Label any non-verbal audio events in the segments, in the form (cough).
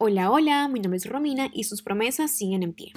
Hola, hola, mi nombre es Romina y sus promesas siguen en pie.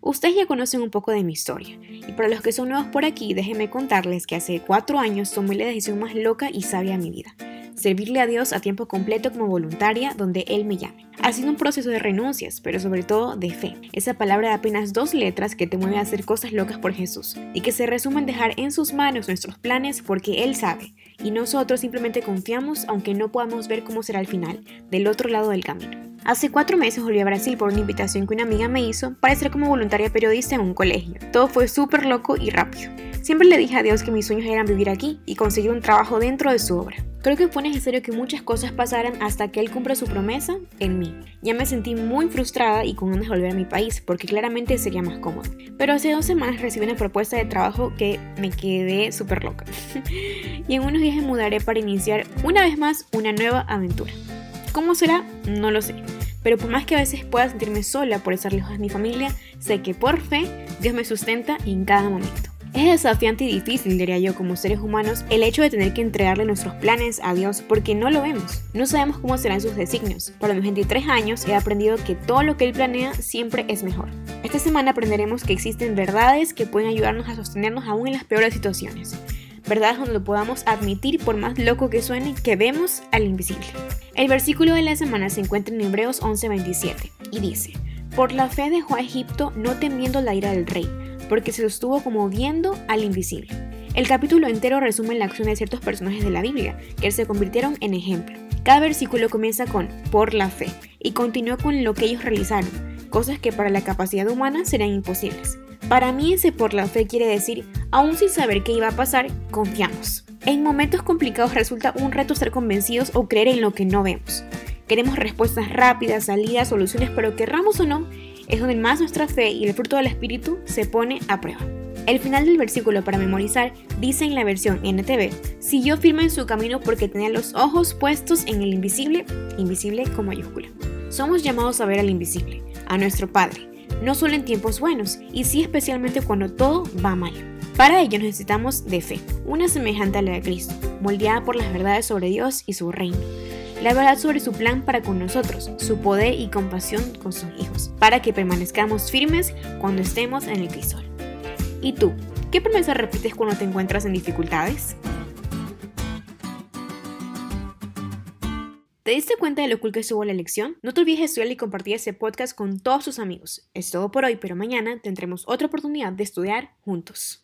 Ustedes ya conocen un poco de mi historia, y para los que son nuevos por aquí, déjenme contarles que hace cuatro años tomé la decisión más loca y sabia de mi vida, servirle a Dios a tiempo completo como voluntaria donde Él me llame. Ha sido un proceso de renuncias, pero sobre todo de fe. Esa palabra de apenas dos letras que te mueve a hacer cosas locas por Jesús y que se resume en dejar en sus manos nuestros planes porque Él sabe y nosotros simplemente confiamos aunque no podamos ver cómo será el final, del otro lado del camino. Hace cuatro meses volví a Brasil por una invitación que una amiga me hizo para ser como voluntaria periodista en un colegio. Todo fue súper loco y rápido. Siempre le dije a Dios que mis sueños eran vivir aquí y conseguir un trabajo dentro de su obra. Creo que fue necesario que muchas cosas pasaran hasta que Él cumpla su promesa en mí. Ya me sentí muy frustrada y con ganas de volver a mi país, porque claramente sería más cómodo. Pero hace dos semanas recibí una propuesta de trabajo que me quedé súper loca. (laughs) y en unos días me mudaré para iniciar una vez más una nueva aventura. ¿Cómo será? No lo sé. Pero por más que a veces pueda sentirme sola por estar lejos de mi familia, sé que por fe Dios me sustenta en cada momento. Es desafiante y difícil, diría yo, como seres humanos, el hecho de tener que entregarle nuestros planes a Dios porque no lo vemos. No sabemos cómo serán sus designios. Para mis 23 años he aprendido que todo lo que Él planea siempre es mejor. Esta semana aprenderemos que existen verdades que pueden ayudarnos a sostenernos aún en las peores situaciones. Verdades donde podamos admitir, por más loco que suene, que vemos al invisible. El versículo de la semana se encuentra en Hebreos 11:27 y dice, Por la fe dejó a Egipto no temiendo la ira del rey porque se sostuvo como viendo al invisible. El capítulo entero resume la acción de ciertos personajes de la Biblia, que se convirtieron en ejemplo. Cada versículo comienza con por la fe y continúa con lo que ellos realizaron, cosas que para la capacidad humana serían imposibles. Para mí ese por la fe quiere decir, aún sin saber qué iba a pasar, confiamos. En momentos complicados resulta un reto ser convencidos o creer en lo que no vemos. Queremos respuestas rápidas, salidas, soluciones, pero querramos o no, es donde más nuestra fe y el fruto del Espíritu se pone a prueba. El final del versículo para memorizar dice en la versión NTV, siguió firme en su camino porque tenía los ojos puestos en el invisible, invisible con mayúscula. Somos llamados a ver al invisible, a nuestro Padre, no solo en tiempos buenos, y sí especialmente cuando todo va mal. Para ello necesitamos de fe, una semejante a la de Cristo, moldeada por las verdades sobre Dios y su reino la verdad sobre su plan para con nosotros, su poder y compasión con sus hijos, para que permanezcamos firmes cuando estemos en el crisol. ¿Y tú? ¿Qué promesa repites cuando te encuentras en dificultades? ¿Te diste cuenta de lo cool que estuvo la lección? No te olvides de estudiar y compartir ese podcast con todos tus amigos. Es todo por hoy, pero mañana tendremos otra oportunidad de estudiar juntos.